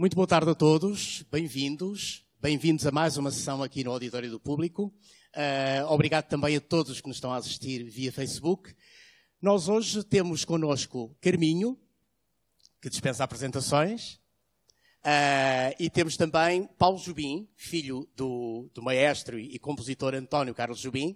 Muito boa tarde a todos, bem-vindos. Bem-vindos a mais uma sessão aqui no Auditório do Público. Uh, obrigado também a todos os que nos estão a assistir via Facebook. Nós hoje temos connosco Carminho, que dispensa apresentações, uh, e temos também Paulo Jubim, filho do, do, maestro e compositor António Carlos Jubim,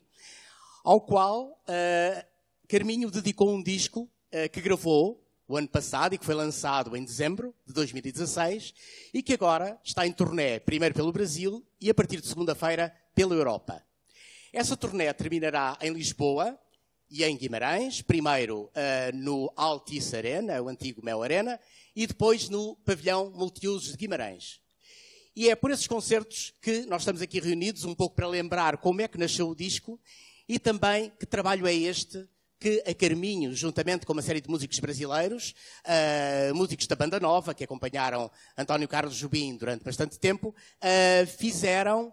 ao qual uh, Carminho dedicou um disco que gravou o ano passado e que foi lançado em dezembro de 2016 e que agora está em turnê, primeiro pelo Brasil e a partir de segunda-feira pela Europa. Essa turnê terminará em Lisboa e em Guimarães, primeiro uh, no Altice Arena, o antigo Mel Arena, e depois no Pavilhão Multiusos de Guimarães. E é por esses concertos que nós estamos aqui reunidos, um pouco para lembrar como é que nasceu o disco e também que trabalho é este que a Carminho, juntamente com uma série de músicos brasileiros, uh, músicos da Banda Nova, que acompanharam António Carlos Jubim durante bastante tempo, uh, fizeram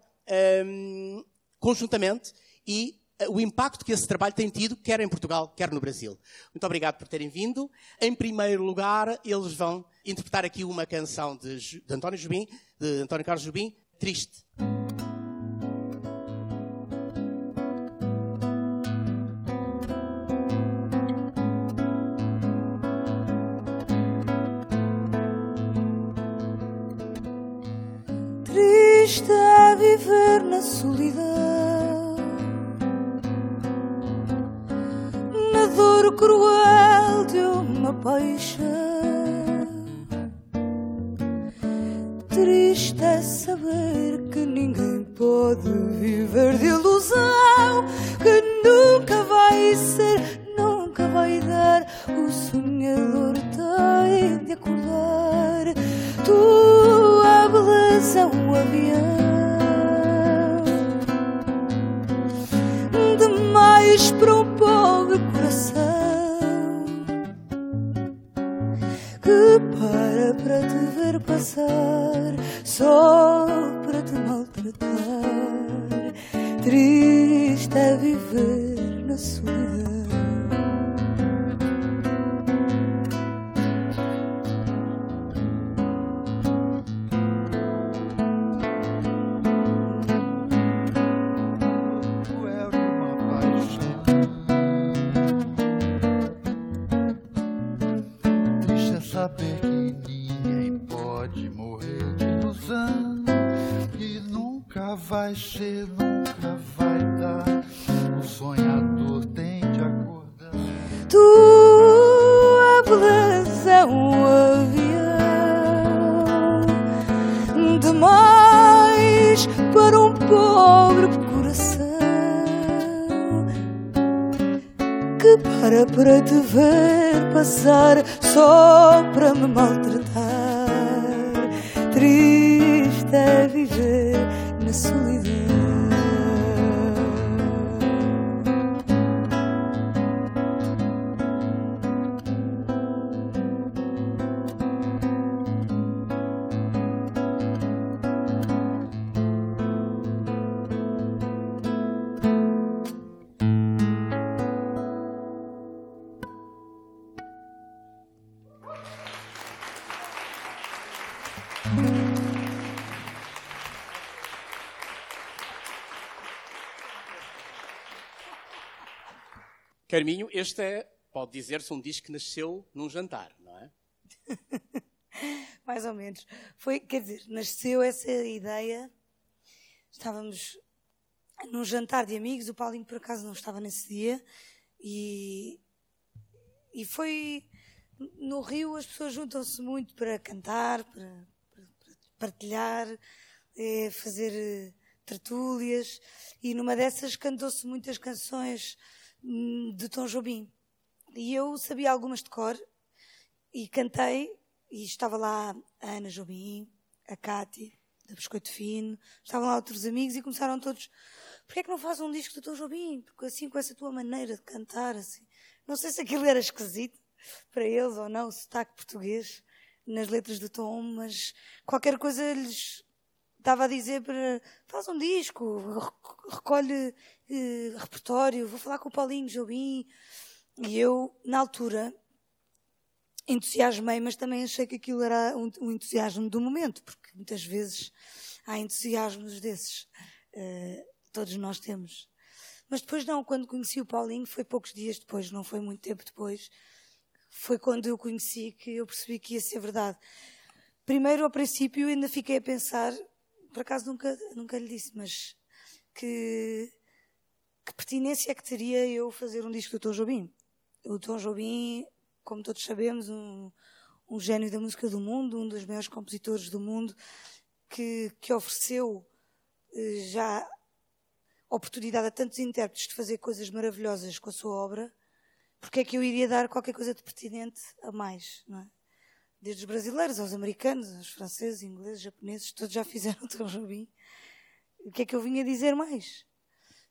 um, conjuntamente e o impacto que esse trabalho tem tido, quer em Portugal, quer no Brasil. Muito obrigado por terem vindo. Em primeiro lugar, eles vão interpretar aqui uma canção de, de António Jubim, de António Carlos Jubim, Triste. Na solidão, na dor cruel de uma paixão. Triste é saber que ninguém pode viver de ser, nunca vai dar. O sonhador tem de acordar. Tua beleza é um avião demais para um pobre coração que para para te ver passar só para me maltratar. Triste é Carminho, este é, pode dizer-se, um disco que nasceu num jantar, não é? Mais ou menos. Foi, quer dizer, nasceu essa ideia. Estávamos num jantar de amigos, o Paulinho por acaso não estava nesse dia, e, e foi no Rio as pessoas juntam-se muito para cantar, para, para- para partilhar, eh, fazer eh, tertúlias, e numa dessas cantou-se muitas canções de Tom Jobim. E eu sabia algumas de cor, e cantei, e estava lá a Ana Jobim, a Cátia, da Biscoito Fino, estavam lá outros amigos e começaram todos, porquê é que não faz um disco do Tom Jobim? Porque assim, com essa tua maneira de cantar, assim. Não sei se aquilo era esquisito para eles ou não, o sotaque português nas letras do Tom, mas qualquer coisa lhes estava a dizer para faz um disco, rec- recolhe eh, repertório, vou falar com o Paulinho Jobim. E eu, na altura, entusiasmei, mas também achei que aquilo era um, um entusiasmo do momento, porque muitas vezes há entusiasmos desses. Uh, todos nós temos. Mas depois não, quando conheci o Paulinho, foi poucos dias depois, não foi muito tempo depois. Foi quando eu conheci que eu percebi que ia ser verdade. Primeiro, ao princípio, ainda fiquei a pensar, por acaso nunca, nunca lhe disse, mas que, que pertinência é que teria eu fazer um disco do Tom Jobim? O Tom Jobim, como todos sabemos, um, um gênio da música do mundo, um dos maiores compositores do mundo, que, que ofereceu eh, já oportunidade a tantos intérpretes de fazer coisas maravilhosas com a sua obra, porque é que eu iria dar qualquer coisa de pertinente a mais, não é? Desde os brasileiros aos americanos, aos franceses, ingleses, japoneses, todos já fizeram o Tom Jobim. O que é que eu vinha dizer mais?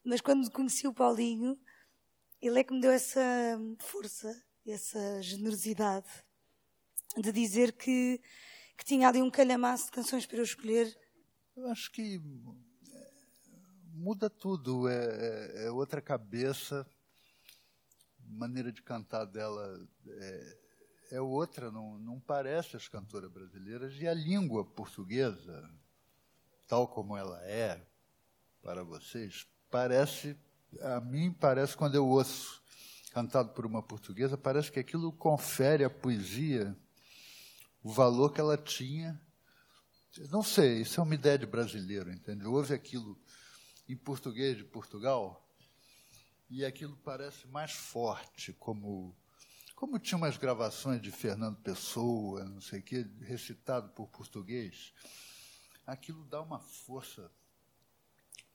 Mas quando conheci o Paulinho, ele é que me deu essa força, essa generosidade de dizer que, que tinha ali um calhamaço de canções para eu escolher. Eu acho que muda tudo, é, é, é, outra cabeça, maneira de cantar dela é, é outra, não, não parece as cantoras brasileiras, e a língua portuguesa, tal como ela é para vocês, parece, a mim parece quando eu ouço cantado por uma portuguesa, parece que aquilo confere à poesia o valor que ela tinha. Não sei, isso é uma ideia de brasileiro, entendeu? Houve aquilo em português de Portugal, e aquilo parece mais forte, como como tinha umas gravações de Fernando Pessoa, não sei o quê, recitado por português, aquilo dá uma força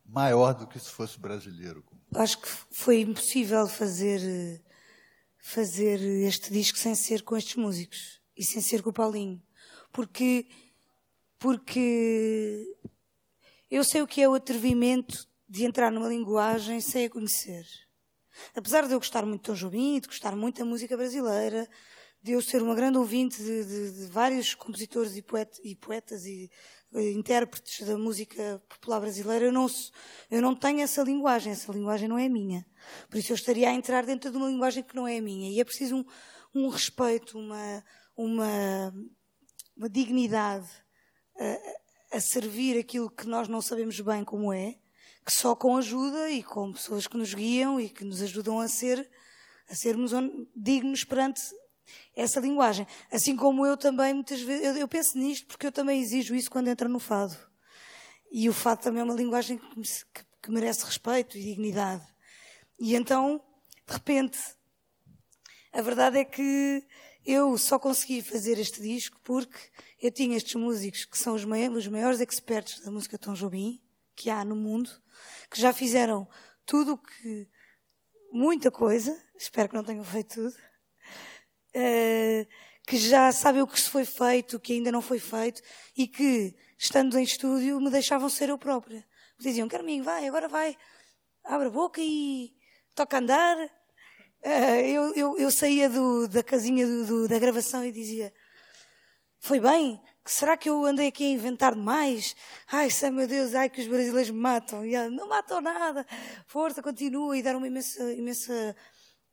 maior do que se fosse brasileiro. Acho que foi impossível fazer fazer este disco sem ser com estes músicos e sem ser com o Paulinho, porque porque eu sei o que é o atrevimento de entrar numa linguagem sem a conhecer. Apesar de eu gostar muito de Tom Jobim, de gostar muito da música brasileira, de eu ser uma grande ouvinte de, de, de vários compositores e, poeta, e poetas e uh, intérpretes da música popular brasileira, eu não, eu não tenho essa linguagem. Essa linguagem não é minha. Por isso eu estaria a entrar dentro de uma linguagem que não é minha. E é preciso um, um respeito, uma, uma, uma dignidade. Uh, a servir aquilo que nós não sabemos bem como é, que só com ajuda e com pessoas que nos guiam e que nos ajudam a ser a sermos dignos perante essa linguagem. Assim como eu também muitas vezes eu, penso nisto porque eu também exijo isso quando entro no fado. E o fado também é uma linguagem que, que, que merece respeito e dignidade. E então, de repente, a verdade é que eu só consegui fazer este disco porque eu tinha estes músicos que são os os maiores experts da música Tom Jobim que há no mundo, que já fizeram tudo o que, muita coisa, espero que não tenham feito tudo, uh, que já sabem o que se foi feito, o que ainda não foi feito, e que, estando em estúdio, me deixavam ser eu própria. Me diziam, Carminho, vai, agora vai, abre a boca e toca andar. Uh, eu, eu, eu, saía do, da casinha do, do, da gravação e dizia, foi bem? Será que eu andei aqui a inventar demais? Ai, sei, meu Deus, ai que os brasileiros me matam. E ela, não matam nada. Força, continua. E dar uma imensa, imensa,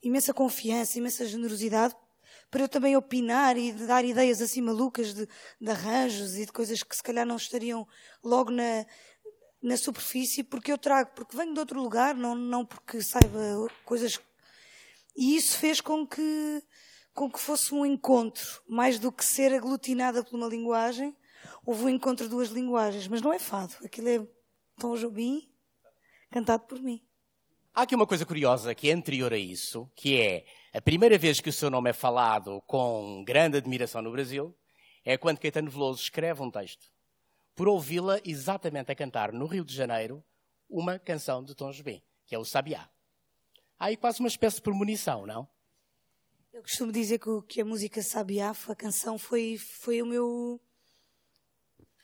imensa confiança, imensa generosidade para eu também opinar e dar ideias assim malucas de, de arranjos e de coisas que se calhar não estariam logo na, na superfície, porque eu trago, porque venho de outro lugar, não, não porque saiba coisas. E isso fez com que com que fosse um encontro, mais do que ser aglutinada por uma linguagem, houve um encontro de duas linguagens, mas não é fado, aquilo é Tom Jobim cantado por mim. Há aqui uma coisa curiosa que é anterior a isso, que é a primeira vez que o seu nome é falado com grande admiração no Brasil é quando Caetano Veloso escreve um texto por ouvi-la exatamente a cantar no Rio de Janeiro uma canção de Tom Jobim, que é o Sabiá. Há aí quase uma espécie de premonição, não? Eu costumo dizer que, que a música Sabiaf, a canção, foi, foi o meu.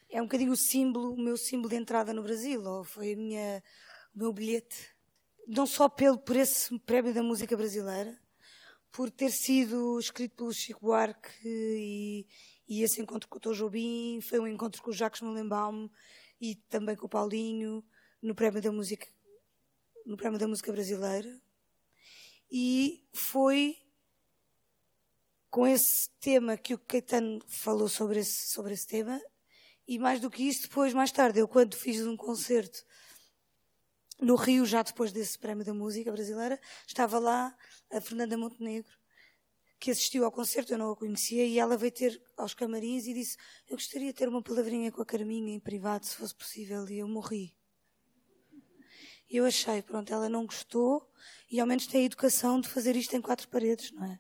É um bocadinho o símbolo, o meu símbolo de entrada no Brasil, ou foi a minha, o meu bilhete. Não só pelo, por esse prémio da música brasileira, por ter sido escrito pelo Chico Buarque e, e esse encontro com o Tom Jobim, foi um encontro com o Jacques Mullenbaum e também com o Paulinho, no prémio da música, no prémio da música brasileira. E foi com esse tema que o Caetano falou sobre esse, sobre esse tema. E mais do que isso, depois, mais tarde, eu quando fiz um concerto no Rio, já depois desse prémio da música brasileira, estava lá a Fernanda Montenegro, que assistiu ao concerto, eu não a conhecia, e ela veio ter aos camarins e disse: Eu gostaria de ter uma palavrinha com a Carminha em privado, se fosse possível, e eu morri. E eu achei, pronto, ela não gostou, e ao menos tem a educação de fazer isto em quatro paredes, não é?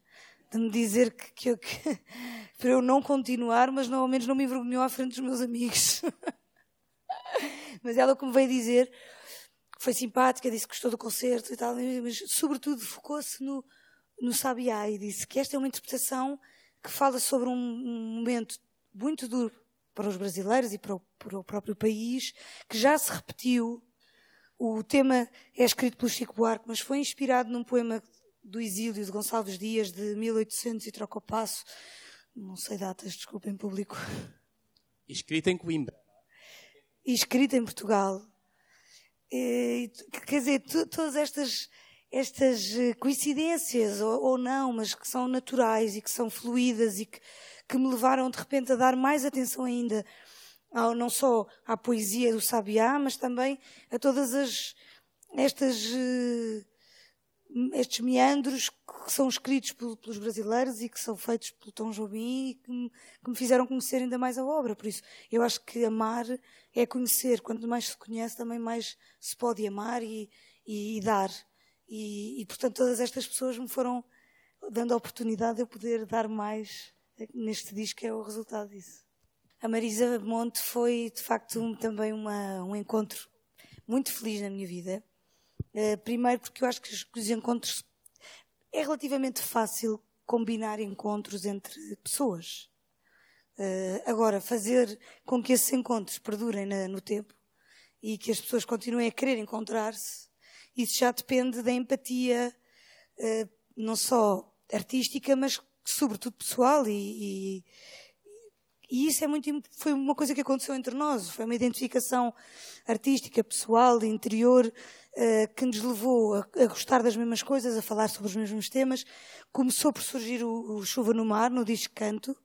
De me dizer que, que, eu, que para eu não continuar, mas não, ao menos não me envergonhou à frente dos meus amigos. mas ela, como veio dizer, foi simpática, disse que gostou do concerto e tal, mas sobretudo focou-se no, no Sabiá e disse que esta é uma interpretação que fala sobre um, momento muito duro para os brasileiros e para o, para o, próprio país, que já se repetiu. O tema é escrito pelo Chico Buarque, mas foi inspirado num poema do exílio de Gonçalves Dias de 1800 e troca o passo. Não sei datas, desculpem, público. Escrita em Coimbra. E escrita em Portugal. E, quer dizer, todas estas estas eh, coincidências, ou, ou, não, mas que são naturais e que são fluídas e que, que me levaram de repente a dar mais atenção ainda, ao, não só à poesia do Sabiá, mas também a todas as, estas, uh, estes meandros que são escritos pelos brasileiros e que são feitos pelo Tom Jobim e que me, que me fizeram conhecer ainda mais a obra. Por isso, eu acho que amar é conhecer. Quanto mais se conhece, também mais se pode amar e, e, e dar. E, e, portanto, todas estas pessoas me foram dando a oportunidade de eu poder dar mais neste disco, é o resultado disso. A Marisa Monte foi, de facto, um, também uma, um encontro muito feliz na minha vida. Uh, primeiro, porque eu acho que os, os encontros. É relativamente fácil combinar encontros entre pessoas. Uh, agora, fazer com que esses encontros perdurem no tempo e que as pessoas continuem a querer encontrar-se isso já depende da empatia, uh, não só artística, mas sobretudo pessoal e, e, e isso é muito, foi uma coisa que aconteceu entre nós, foi uma identificação artística, pessoal, interior, que nos levou a, a, gostar das mesmas coisas, a falar sobre os mesmos temas. Começou por surgir o, o Chuva no Mar, no disco Canto,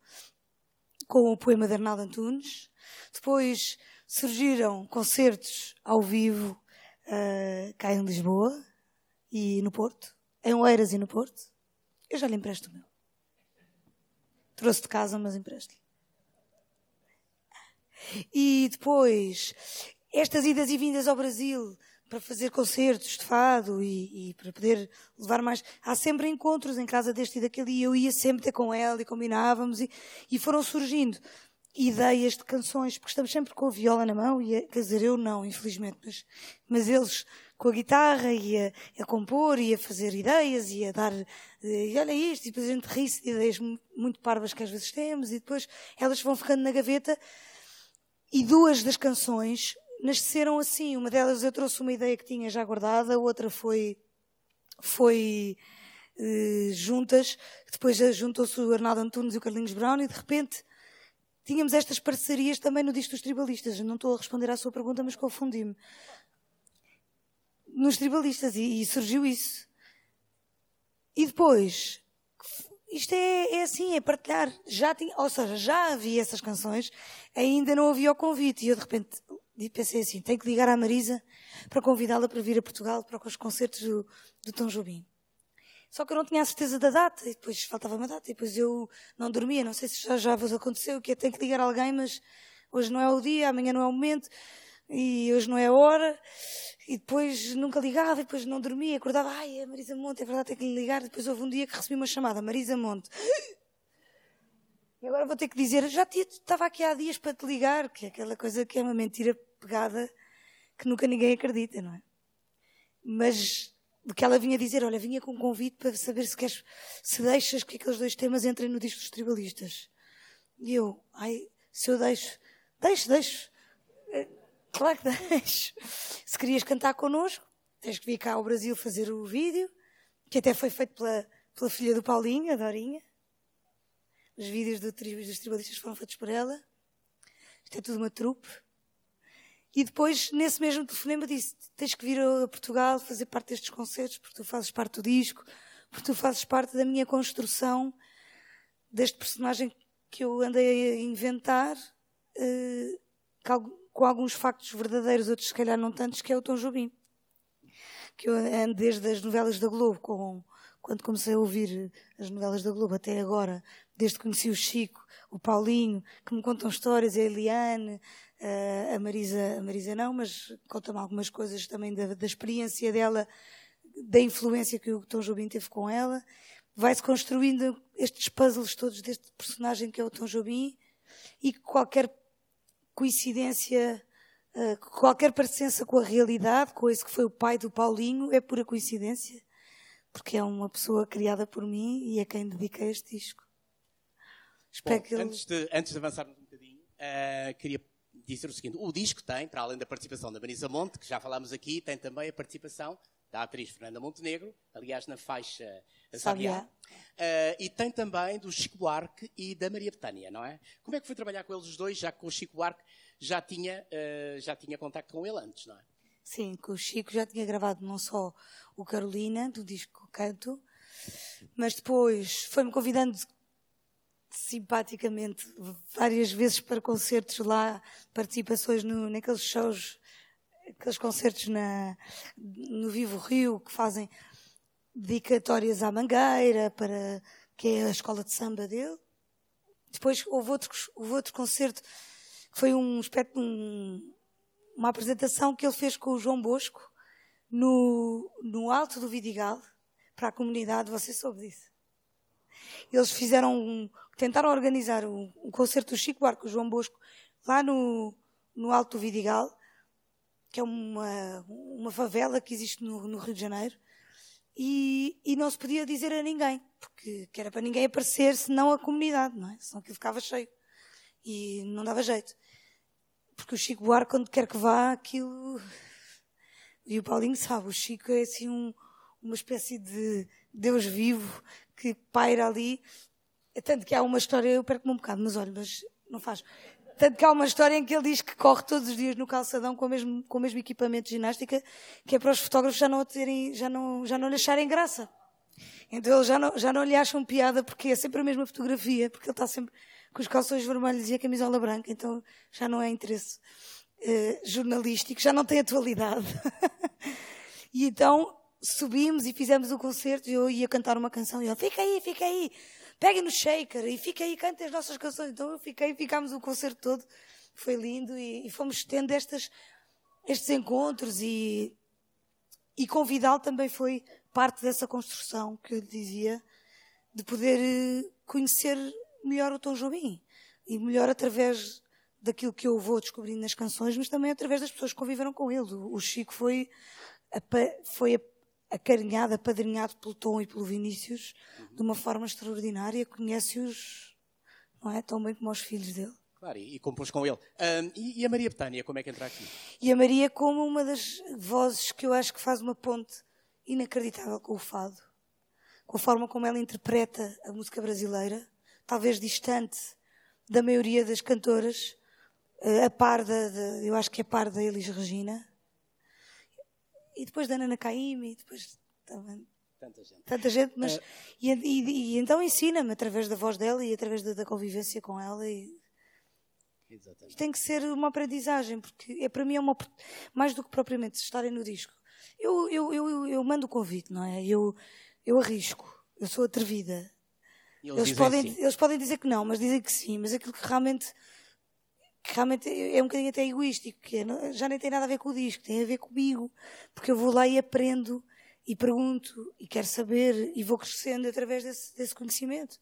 com o poema de Arnaldo Antunes. Depois surgiram concertos ao vivo uh, cá em Lisboa e no Porto, em Oeiras e no Porto. Eu já lhe empresto o meu. Trouxe de casa, mas empresto-lhe. E depois, estas idas e vindas ao Brasil para fazer concertos de fado e, e, para poder levar mais. Há sempre encontros em casa deste e daquele e eu ia sempre ter com ela e combinávamos e, e foram surgindo ideias de canções, porque estamos sempre com a viola na mão, e a, quer dizer, eu não, infelizmente, mas, mas eles com a guitarra e a, a compor e a fazer ideias e a dar, e olha isto, e depois a gente ri-se de ideias muito parvas que às vezes temos, e depois elas vão ficando na gaveta, e duas das canções nasceram assim. Uma delas eu trouxe uma ideia que tinha já guardada, a outra foi, foi, eh, juntas, depois juntou-se o Arnaldo Antunes e o Carlinhos Brown, e de repente, tínhamos estas parcerias também no disco dos tribalistas. Não estou a responder à sua pergunta, mas confundi-me. Nos tribalistas, e, e, surgiu isso. E depois, isto é, é, assim, é partilhar. Já tinha, ou seja, já havia essas canções, ainda não havia o convite. E eu de repente pensei assim, tenho que ligar à Marisa para convidá-la para vir a Portugal para os concertos do, do Tom Jobim. Só que eu não tinha a certeza da data, e depois faltava uma data, e depois eu não dormia, não sei se já, já vos aconteceu, que eu tenho que ligar a alguém, mas hoje não é o dia, amanhã não é o momento, e hoje não é a hora, e depois nunca ligava, e depois não dormia, acordava, ai, é Marisa Monte, é verdade, tenho que lhe ligar, depois houve um dia que recebi uma chamada, Marisa Monte. E agora vou ter que dizer, já estava aqui há dias para te ligar, que é aquela coisa que é uma mentira pegada que nunca ninguém acredita, não é? Mas do que ela vinha dizer, olha, vinha com um convite para saber se queres, se deixas que aqueles dois temas entrem no disco dos tribalistas. E eu, ai, se eu deixo, deixo, deixo. É, claro que deixo. Se querias cantar connosco, tens que vir cá ao Brasil fazer o vídeo, que até foi feito pela, pela filha do Paulinho, a Dorinha. Os vídeos do, dos tribalistas foram feitos por ela. Isto é tudo uma trupe. E depois, nesse mesmo telefonema, disse: Tens que vir a Portugal fazer parte destes concertos, porque tu fazes parte do disco, porque tu fazes parte da minha construção deste personagem que eu andei a inventar, uh, com alguns factos verdadeiros, outros se calhar não tantos, que é o Tom Jobim. Que eu ando desde as novelas da Globo, com, quando comecei a ouvir as novelas da Globo até agora, desde que conheci o Chico, o Paulinho, que me contam histórias, a Eliane, a Marisa, a Marisa não, mas conta-me algumas coisas também da, da, experiência dela, da influência que o Tom Jobim teve com ela. Vai-se construindo estes puzzles todos deste personagem que é o Tom Jobim e qualquer coincidência, qualquer parecença com a realidade, com esse que foi o pai do Paulinho, é pura coincidência, porque é uma pessoa criada por mim e é quem dediquei este disco. Bom, ele... antes, de, antes de avançarmos um bocadinho, uh, queria dizer o seguinte: o disco tem, para além da participação da Marisa Monte, que já falámos aqui, tem também a participação da atriz Fernanda Montenegro, aliás, na faixa Sabiá. Uh, e tem também do Chico Buarque e da Maria Betânia, não é? Como é que foi trabalhar com eles os dois, já que o Chico Buarque já tinha, uh, já tinha contacto com ele antes, não é? Sim, com o Chico já tinha gravado não só o Carolina, do disco Canto, mas depois foi-me convidando simpaticamente várias vezes para concertos lá, participações no, naqueles shows, aqueles concertos na, no Vivo Rio que fazem dedicatórias à Mangueira, para, que é a escola de samba dele. Depois houve outro, houve outro concerto que foi um, um, uma apresentação que ele fez com o João Bosco no, no Alto do Vidigal para a comunidade. Você soube disso? Eles fizeram um, tentaram organizar um, um concerto do Chico Buarque, o João Bosco, lá no, no Alto do Vidigal, que é uma, uma favela que existe no, no Rio de Janeiro, e, e, não se podia dizer a ninguém, porque era para ninguém aparecer, senão a comunidade, não é? Senão aquilo ficava cheio. E não dava jeito. Porque o Chico Buarque, onde quer que vá, aquilo. E o Paulinho sabe, o Chico é assim um, uma espécie de Deus vivo que paira ali. É tanto que há uma história, eu perco-me um bocado, mas olha, mas não faz. Tanto que há uma história em que ele diz que corre todos os dias no calçadão com o mesmo, com o mesmo equipamento de ginástica, que é para os fotógrafos já não, terem, já não, já não lhe acharem graça. Então eles já não, já não lhe acham piada porque é sempre a mesma fotografia, porque ele está sempre com os calções vermelhos e a camisola branca, então já não é interesse eh, jornalístico, já não tem atualidade. e então subimos e fizemos o concerto e eu ia cantar uma canção e ele, fica aí, fica aí, pegue no shaker e fica aí, cante as nossas canções. Então eu fiquei, ficámos o concerto todo, foi lindo e, e fomos tendo estas, estes encontros e, e convidá-lo também foi parte dessa construção que eu lhe dizia, de poder eh, conhecer melhor o Tom Jobim e melhor através daquilo que eu vou descobrindo nas canções, mas também através das pessoas que conviveram com ele. O Chico foi, foi acarinhado, apadrinhado pelo Tom e pelo Vinícius uhum. de uma forma extraordinária, conhece-os não é, tão bem como os filhos dele. Claro, e, e compôs com ele. Um, e, e, a Maria Betânia, como é que entra aqui? E a Maria como uma das vozes que eu acho que faz uma ponte inacreditável com o fado. Com a forma como ela interpreta a música brasileira, talvez distante da maioria das cantoras, eh, a par da, de, eu acho que é a par da Elis Regina, e depois da Nana Caymmi, e depois também. Tanta gente. Tanta gente, mas. É... E, e, e, então ensina-me através da voz dela e através da, da convivência com ela. E... Exatamente. Tem que ser uma aprendizagem, porque é, para mim é uma. Mais do que propriamente estarem no disco. Eu, eu, eu, eu mando o convite, não é? Eu, eu arrisco. Eu sou atrevida. Eles, eles podem, sim. eles podem dizer que não, mas dizem que sim. Mas aquilo que realmente que realmente é um bocadinho até egoístico, que é, já nem tem nada a ver com o disco, tem a ver comigo, porque eu vou lá e aprendo e pergunto e quero saber e vou crescendo através desse, desse conhecimento,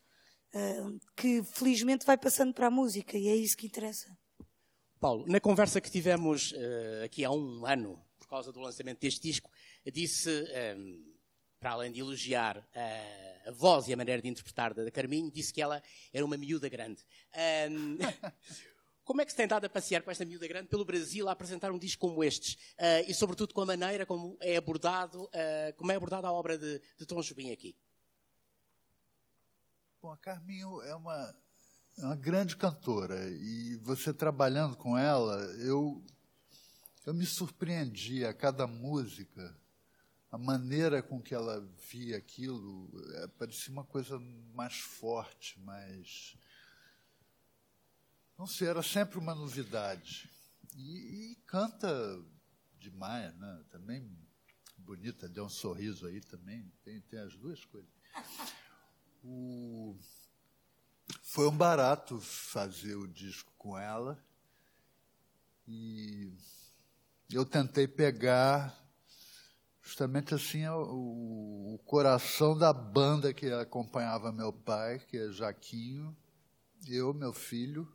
uh, que felizmente vai passando para a música e é isso que interessa. Paulo, na conversa que tivemos uh, aqui há um ano, por causa do lançamento deste disco, disse, um, ah, para além de elogiar uh, a voz e a maneira de interpretar da Carminho, disse que ela era uma miúda grande. Um, Como é que se tem dado a passear com esta miúda grande pelo Brasil a apresentar um disco como estes? Uh, e, sobretudo, com a maneira como é abordado, uh, como é abordada a obra de, de Tom Jobim aqui? Bom, a Carminho é uma, é uma grande cantora. E você trabalhando com ela, eu, eu me surpreendi a cada música a maneira com que ela via aquilo é, parecia uma coisa mais forte, mais. Não sei, era sempre uma novidade. E, e canta demais, né? Também bonita, deu um sorriso aí também, tem, tem as duas coisas. O... Foi um barato fazer o disco com ela. E eu tentei pegar justamente assim o, o, coração da banda que acompanhava meu pai, que é Jaquinho, eu, meu filho.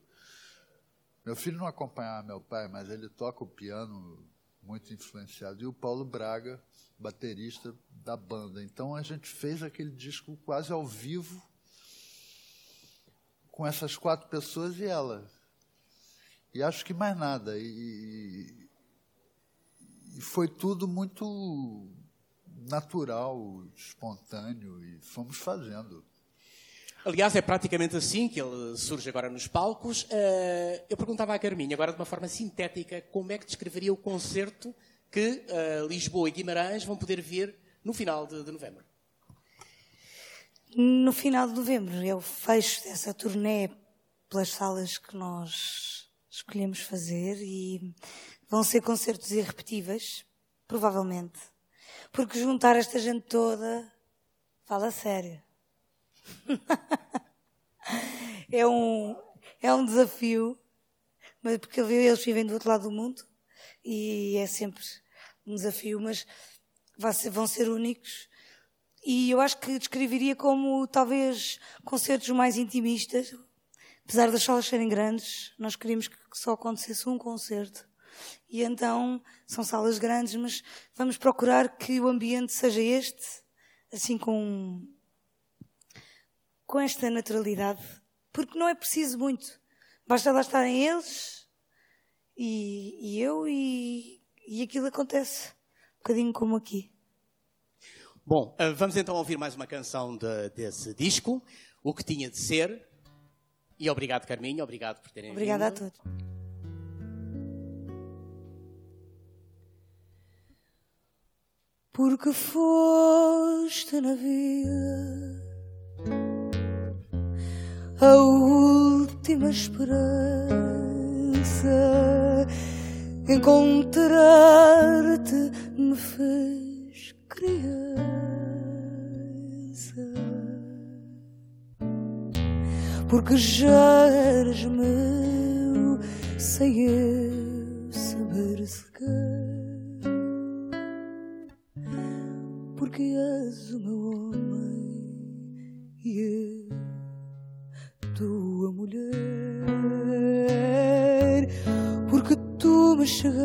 Meu filho não acompanhava meu pai, mas ele toca o piano muito influenciado. E o Paulo Braga, baterista da banda. Então a gente fez aquele disco quase ao vivo com essas quatro pessoas e ela. E acho que mais nada. E, e foi tudo muito natural, espontâneo, e fomos fazendo. Aliás, é praticamente assim que ele surge agora nos palcos. Uh, eu perguntava à Carminha, agora de uma forma sintética, como é que descreveria o concerto que uh, Lisboa e Guimarães vão poder ver no final de, de, novembro? No final de novembro é o fecho dessa turnê pelas salas que nós escolhemos fazer e Vão ser concertos irrepetíveis, provavelmente. Porque juntar esta gente toda, fala sério. é um, é um desafio, mas porque eles vivem do outro lado do mundo e é sempre um desafio, mas vão ser únicos. E eu acho que descreveria como talvez concertos mais intimistas, apesar das salas serem grandes, nós queríamos que só acontecesse um concerto e então são salas grandes, mas vamos procurar que o ambiente seja este, assim com, com esta naturalidade, porque não é preciso muito. Basta lá estarem eles e, e eu e, e aquilo acontece, um bocadinho como aqui. Bom, eh, vamos então ouvir mais uma canção de, desse disco, O que tinha de ser. E obrigado, Carminho, obrigado por terem Obrigada vindo. Obrigada a todos. Porque foste na vida a última esperança. Encontrar-te me fez criança. Porque já eras meu sem eu saber sequer porque és o meu homem e eu tua mulher, porque tu me chegaste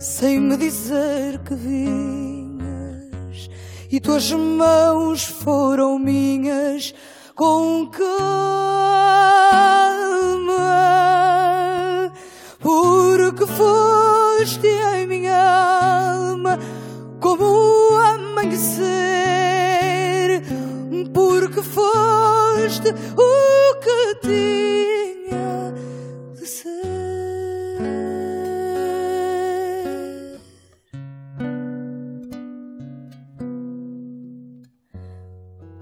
sem me dizer que vinhas e tuas mãos foram minhas com calma, porque foste em minha como o amanhecer, porque foste o que tinha de ser.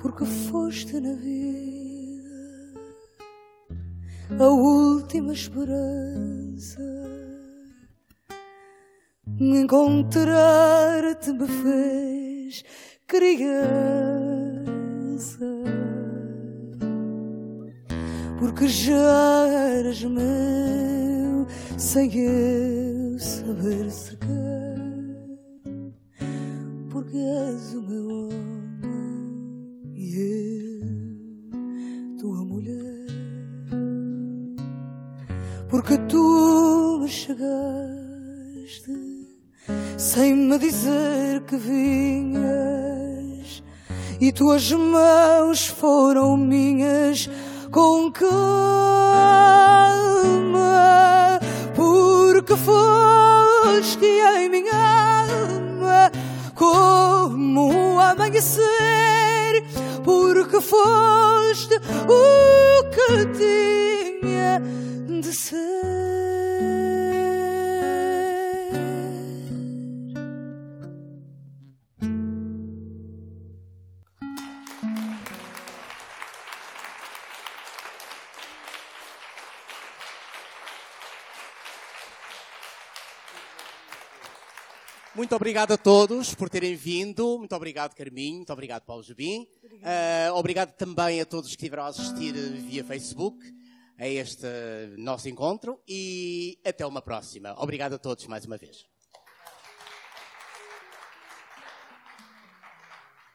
Porque foste na vida a última esperança encontrar-te me fez criança. Porque já eras meu sem eu saber sequer. Porque és o meu homem e eu tua mulher. Porque tu me chegaste sem me dizer que vinhas. E tuas mãos foram minhas com calma, porque foste em minha alma como o amanhecer, porque foste o Muito obrigado a todos por terem vindo. Muito obrigado, Carminho. Muito obrigado, Paulo Jubim. Uh, obrigado também a todos que estiveram a assistir via Facebook a este nosso encontro e até uma próxima. Obrigado a todos mais uma vez.